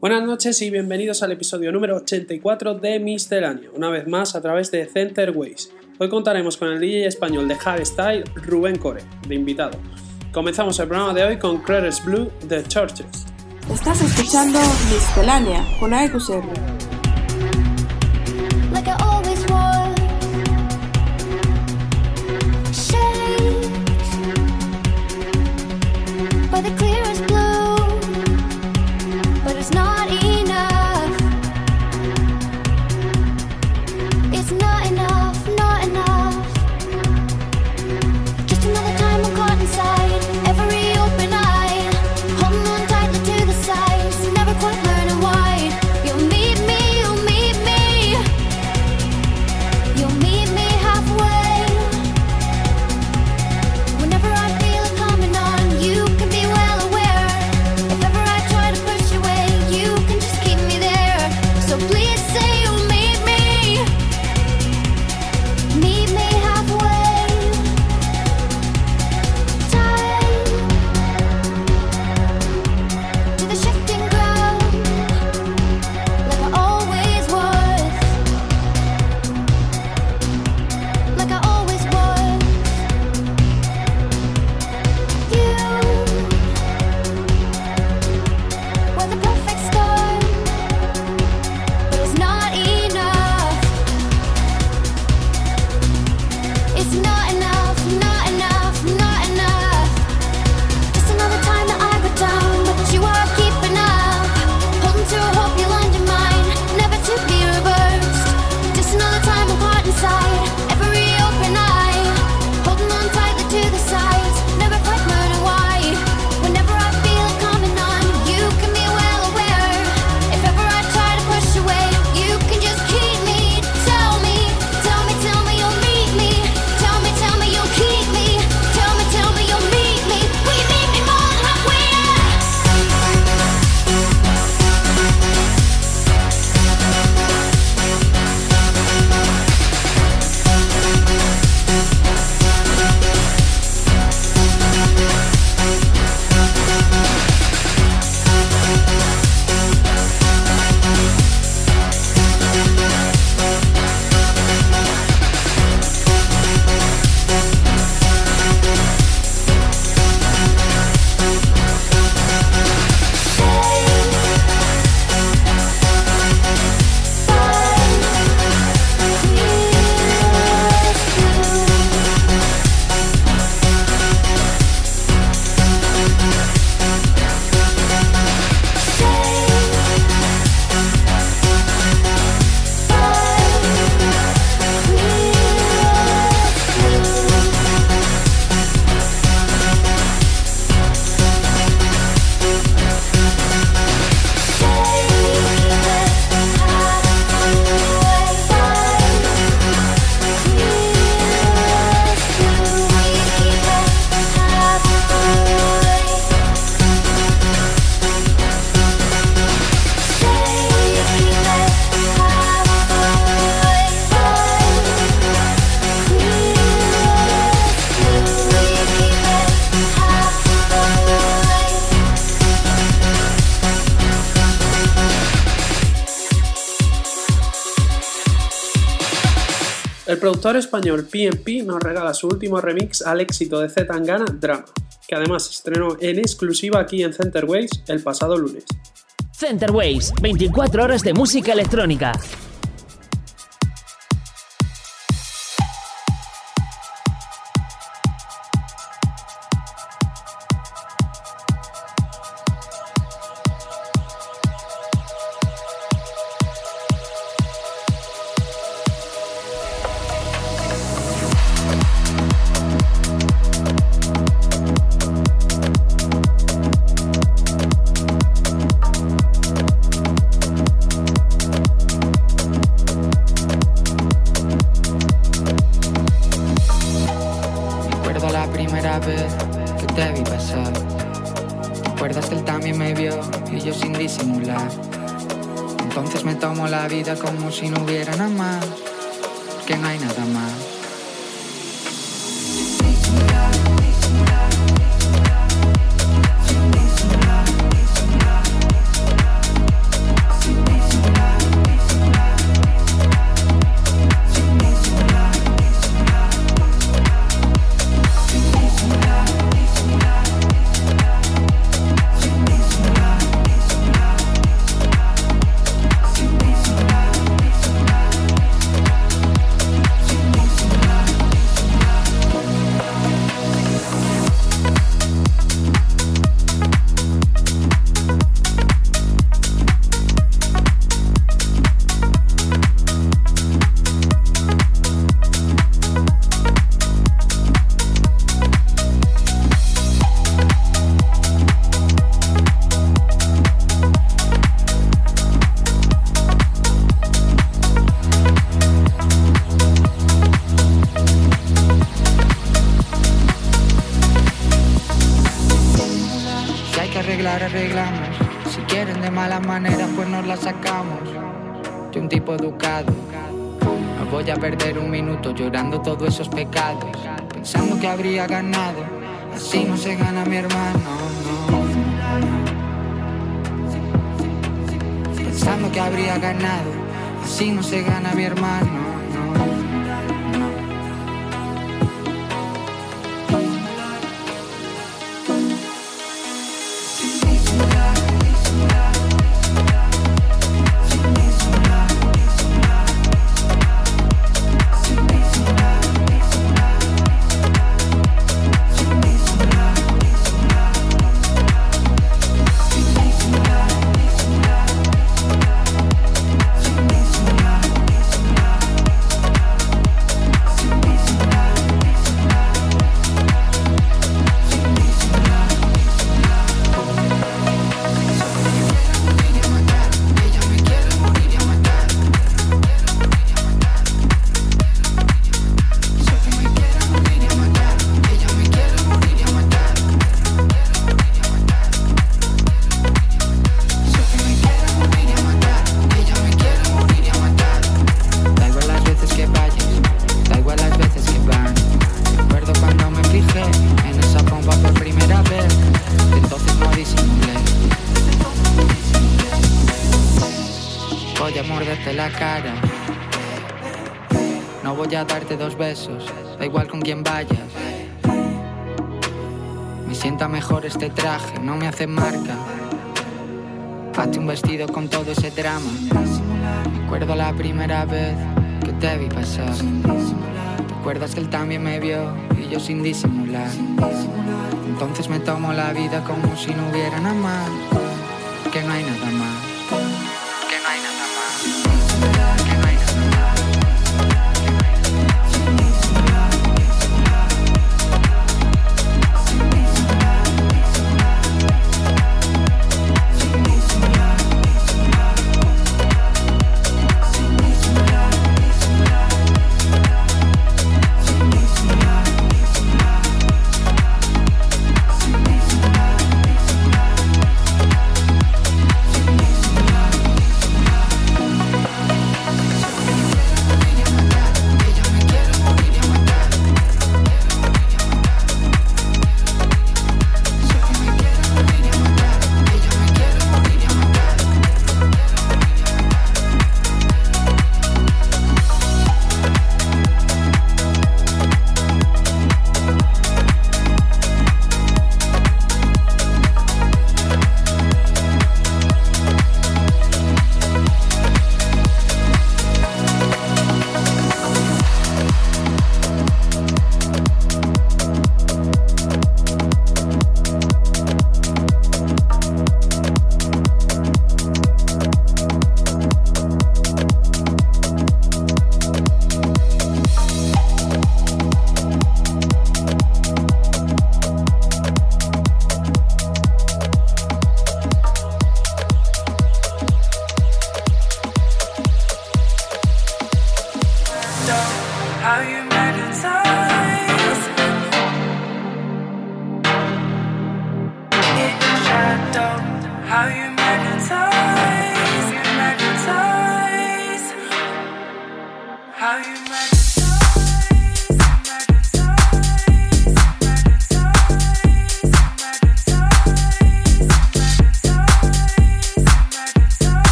Buenas noches y bienvenidos al episodio número 84 de Misceláneo, una vez más a través de Centerways. Hoy contaremos con el DJ español de Hardstyle, Rubén Core, de invitado. Comenzamos el programa de hoy con Clares Blue de Churches. Estás escuchando Miscelánea con AEQCR. Productor español PMP nos regala su último remix al éxito de Z Tangana, Drama, que además estrenó en exclusiva aquí en Centerways el pasado lunes. Centerways, 24 horas de música electrónica. Todos esos pecados. Pensando que habría ganado. Así no se gana mi hermano, no. Pensando que habría ganado. Así no se gana mi hermano, No voy a darte dos besos, da igual con quién vayas. Me sienta mejor este traje, no me hace marca. Hazte un vestido con todo ese drama. Recuerdo la primera vez que te vi pasar. Recuerdas que él también me vio y yo sin disimular. Entonces me tomo la vida como si no hubiera nada más. Que no hay nada más.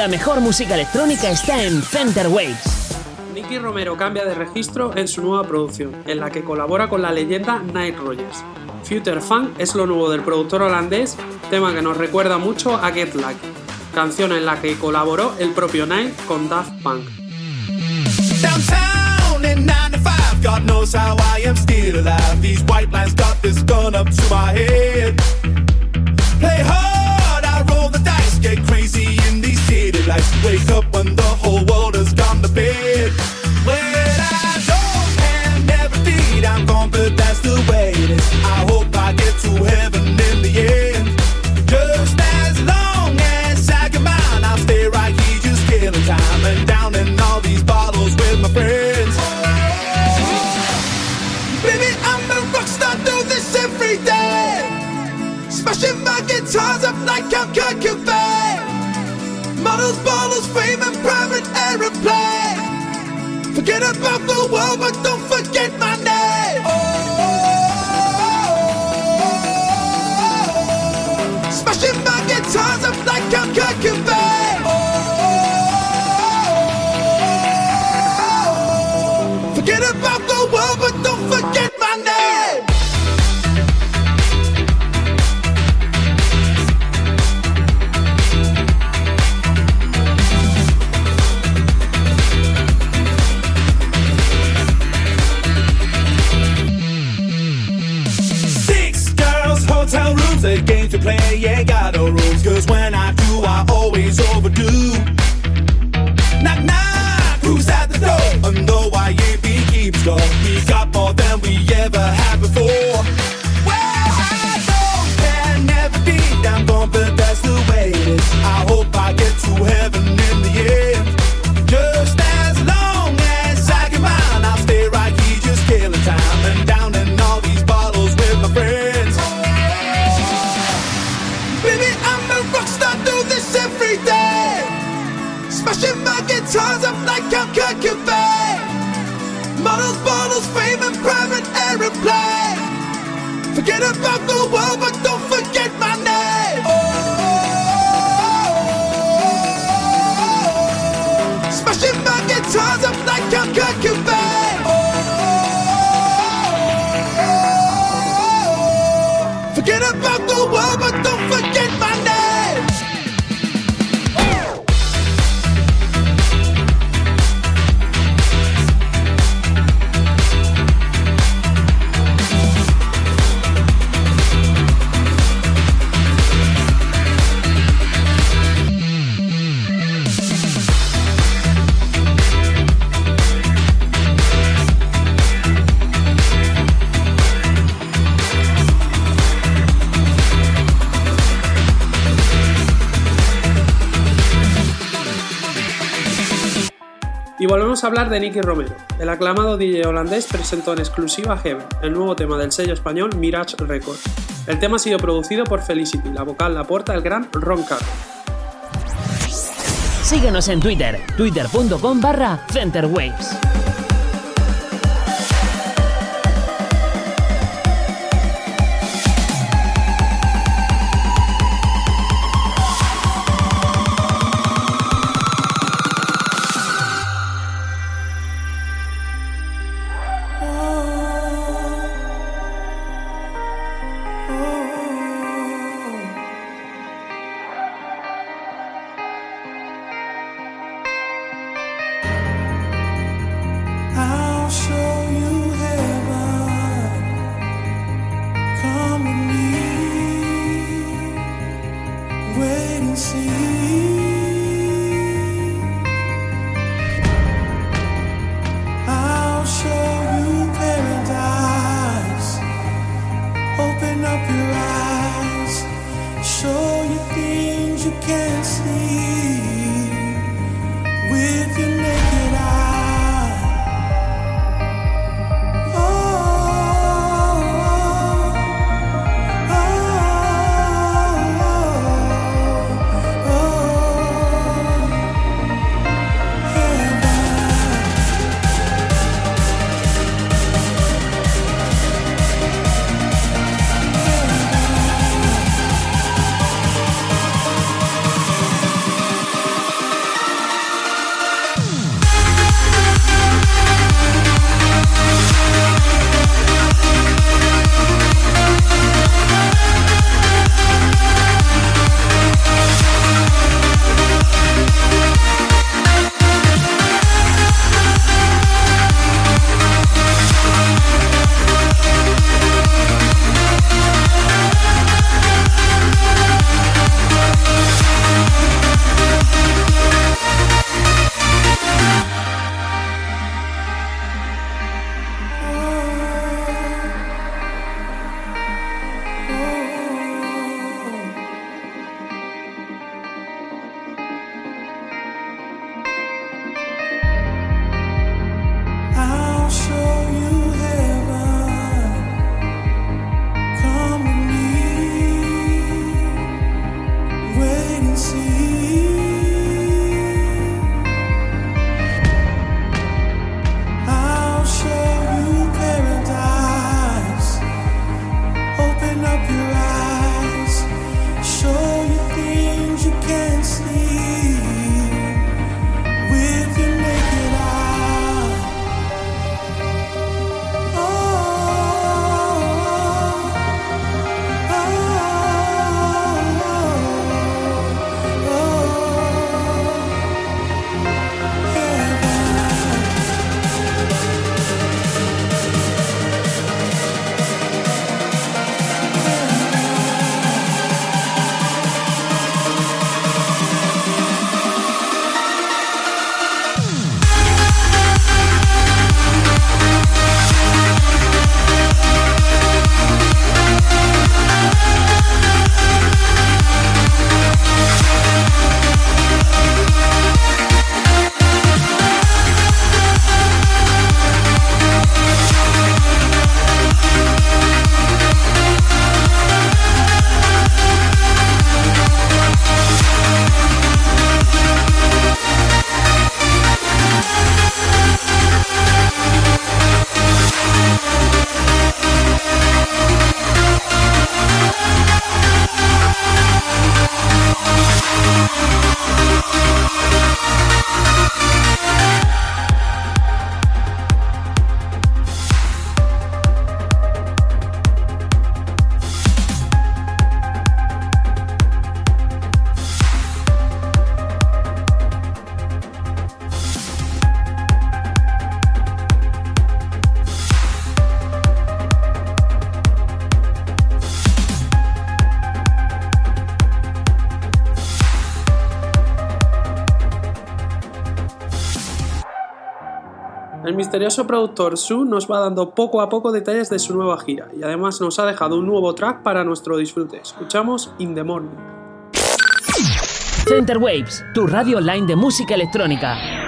La mejor música electrónica está en Fender Waves. Nicky Romero cambia de registro en su nueva producción, en la que colabora con la leyenda Nile Rogers. Future Funk es lo nuevo del productor holandés, tema que nos recuerda mucho a Get Lucky, canción en la que colaboró el propio Nile con Daft Punk. lights. Wake up, one it above the play, ain't got the rules. Cause when I do, I always overdo. Knock, knock, who's at the door? And though I ain't be keeps score, we got more than we ever had. Volvemos a hablar de Nicky Romero. El aclamado DJ holandés presentó en exclusiva Heaven, el nuevo tema del sello español Mirage Records. El tema ha sido producido por Felicity, la vocal la aporta el gran Ron Carter. Síguenos en Twitter, twitter.com barra Centerwaves. Misterioso productor Su nos va dando poco a poco detalles de su nueva gira y además nos ha dejado un nuevo track para nuestro disfrute. Escuchamos In the Morning. Center Waves, tu radio online de música electrónica.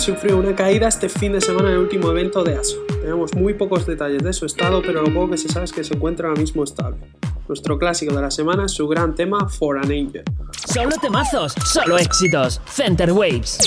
Sufrió una caída este fin de semana en el último evento de ASO. Tenemos muy pocos detalles de su estado, pero lo poco que se sabe es que se encuentra ahora mismo estable. Nuestro clásico de la semana es su gran tema For an Angel. Solo temazos, solo éxitos. Center Waves.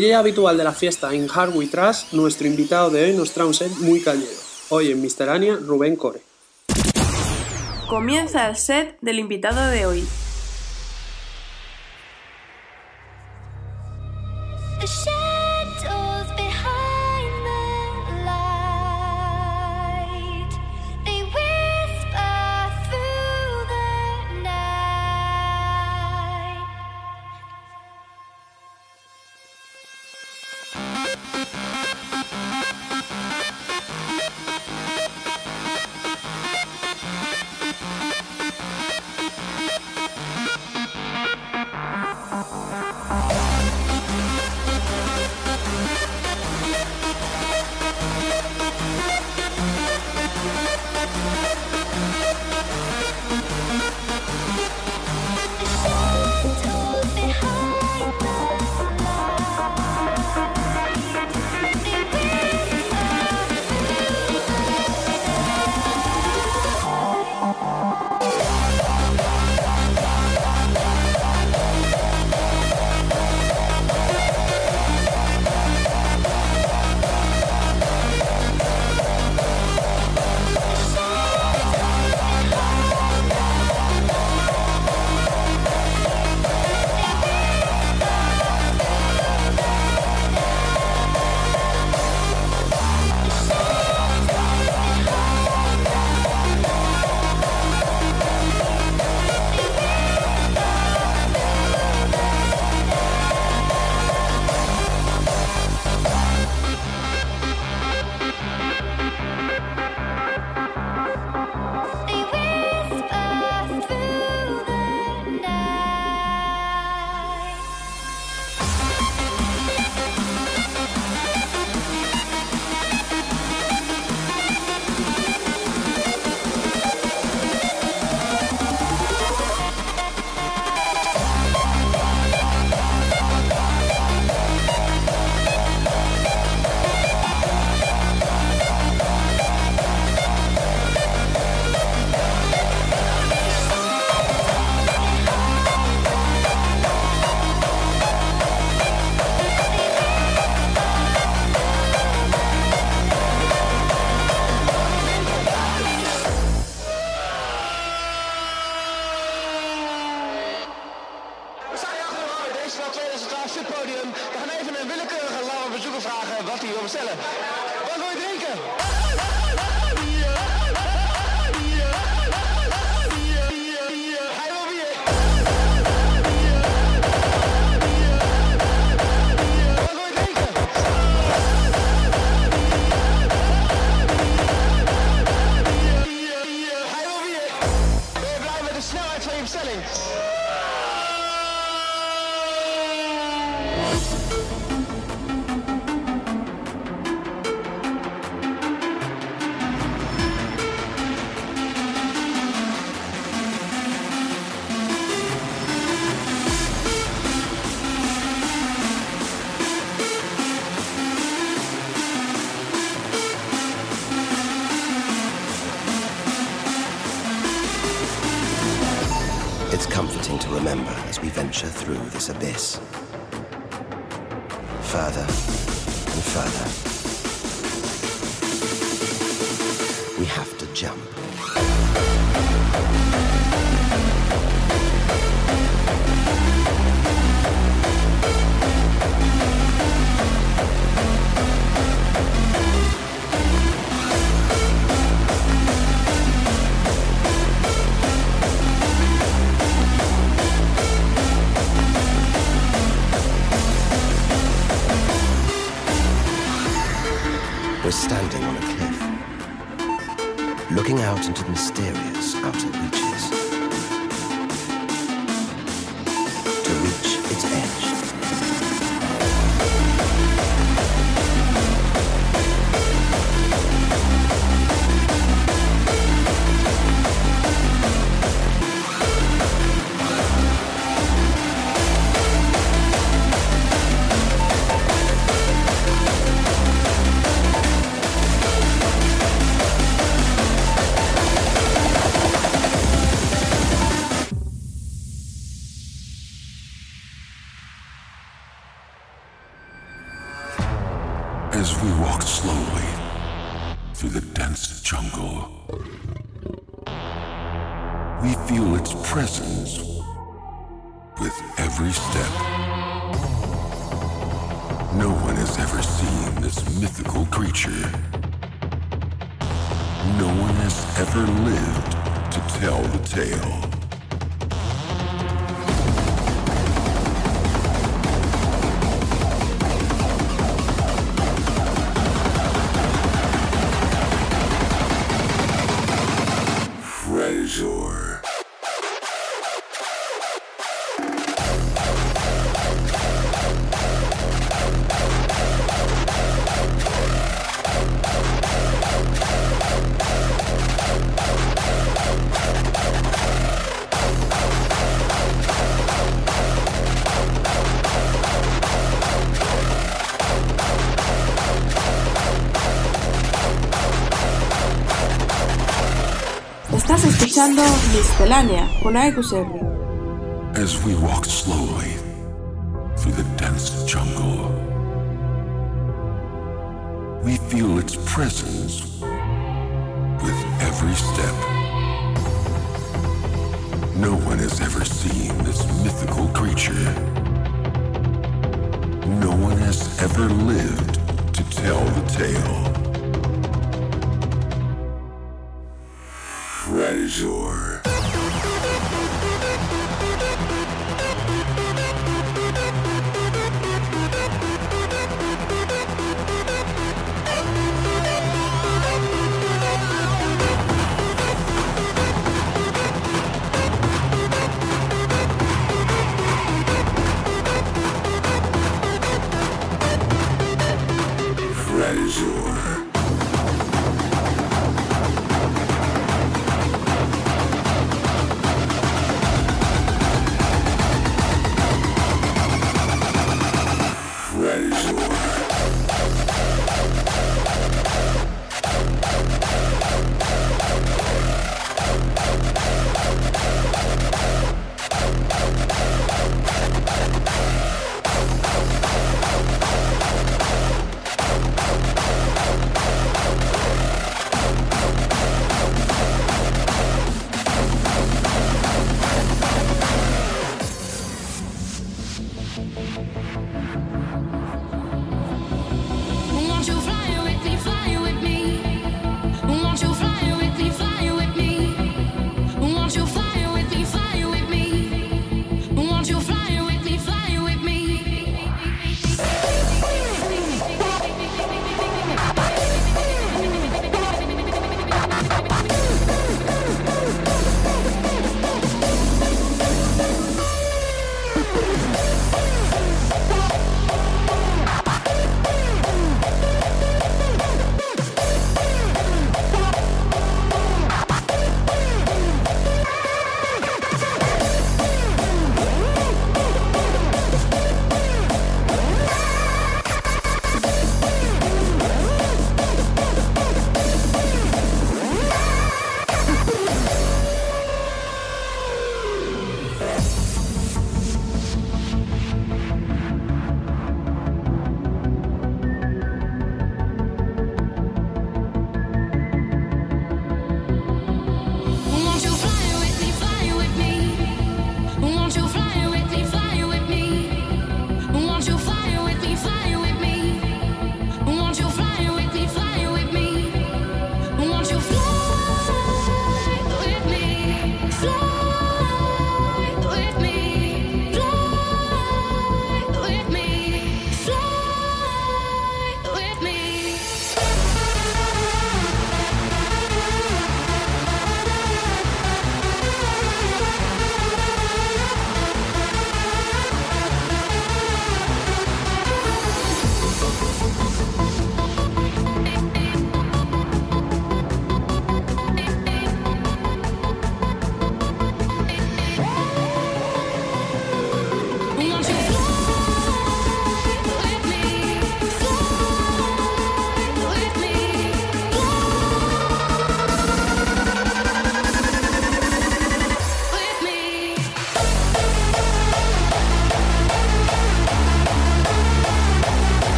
DJ habitual de la fiesta en Hardware Trash, nuestro invitado de hoy nos trae un set muy cañero. Hoy en Misterania, Rubén Core. Comienza el set del invitado de hoy. Escuchando Miscelánea con. As we walk slowly through the dense jungle, we feel its presence with every step. No one has ever seen this mythical creature. No one has ever lived to tell the tale. Azure.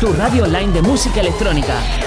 Tu radio online de música electrónica.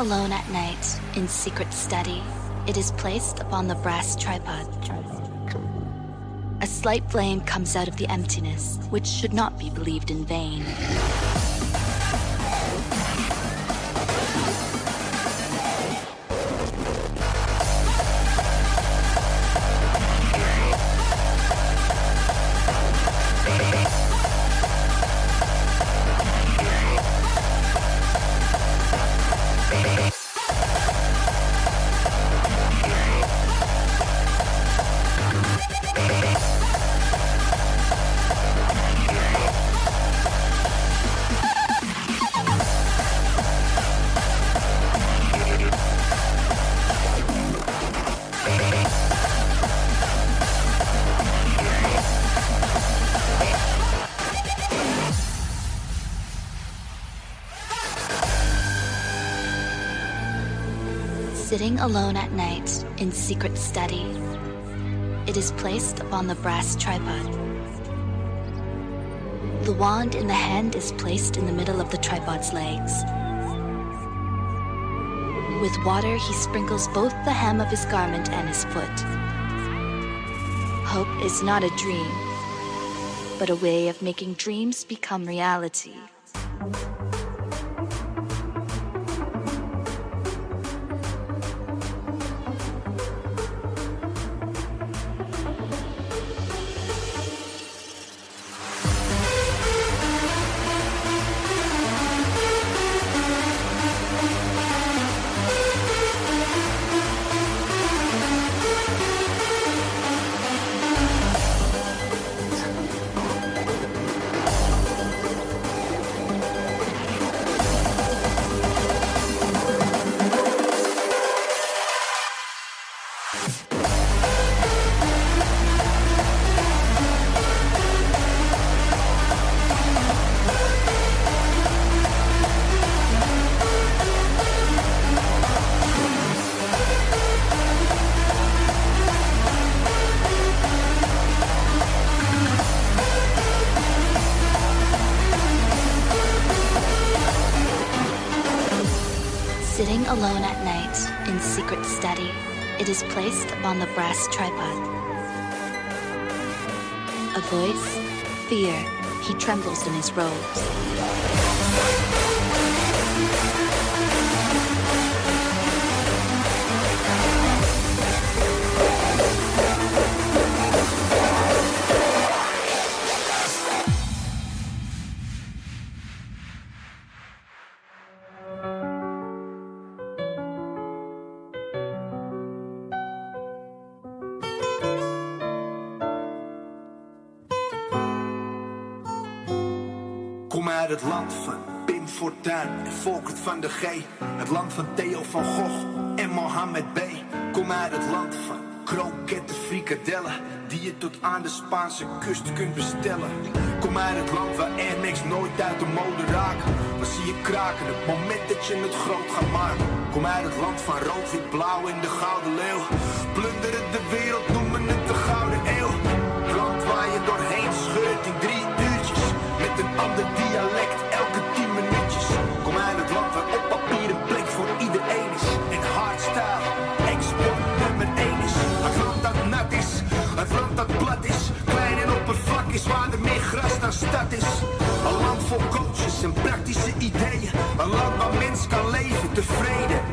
Alone at night, in secret study, it is placed upon the brass tripod. A slight flame comes out of the emptiness, which should not be believed in vain. Alone at night, in secret study, it is placed upon the brass tripod. The wand in the hand is placed in the middle of the tripod's legs. With water, he sprinkles both the hem of his garment and his foot. Hope is not a dream, but a way of making dreams become reality. Upon the brass tripod. A voice, fear, he trembles in his robes. Uit het land van Pim Fortuyn en Volkert van de G. Het land van Theo van Gogh en Mohammed B. Kom uit het land van kroketten, frikadellen. Die je tot aan de Spaanse kust kunt bestellen. Kom uit het land waar Air nooit uit de mode raken. Dan zie je kraken het moment dat je het groot gaat maken. Kom uit het land van rood, wit, blauw en de gouden leeuw. Plunderen de wereld, noemen het de gouden stad is. Een land vol coaches en praktische ideeën. Een land waar mens kan leven tevreden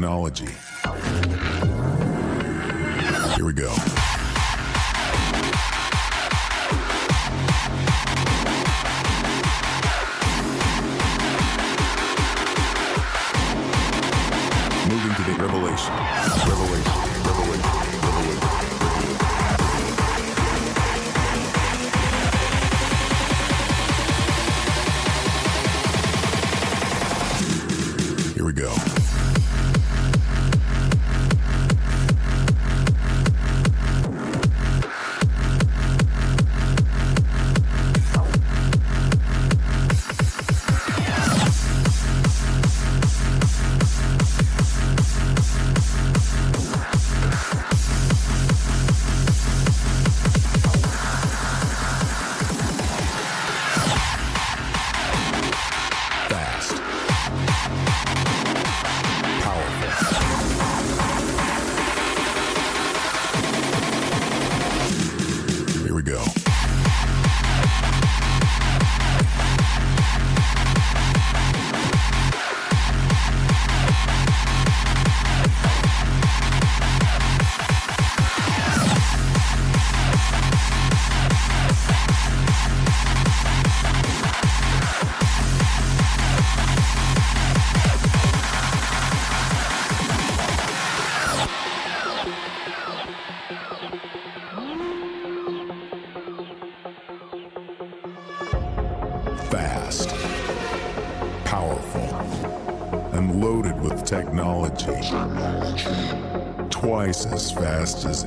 technology. Here we go.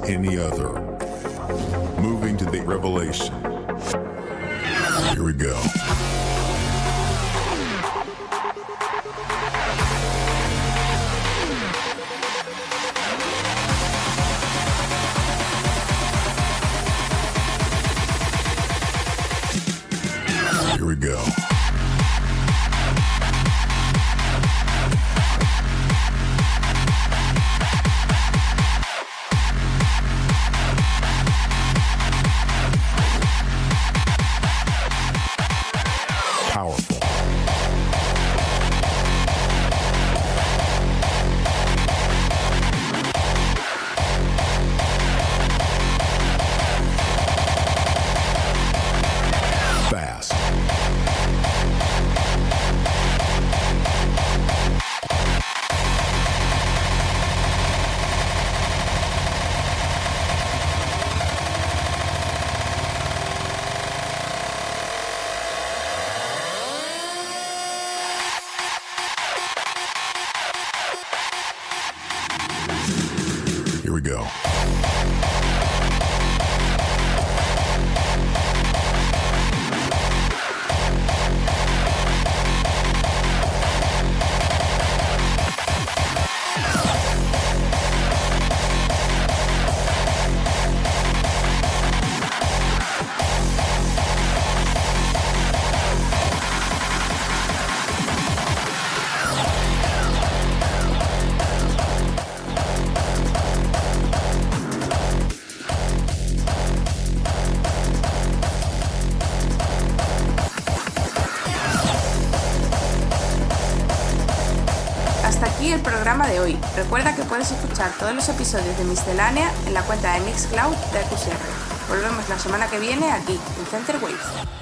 any other. Moving to the revelation. Here we go. los episodios de Miscelánea en la cuenta de Mixcloud de Acusierra. Volvemos la semana que viene aquí, en Center Waves.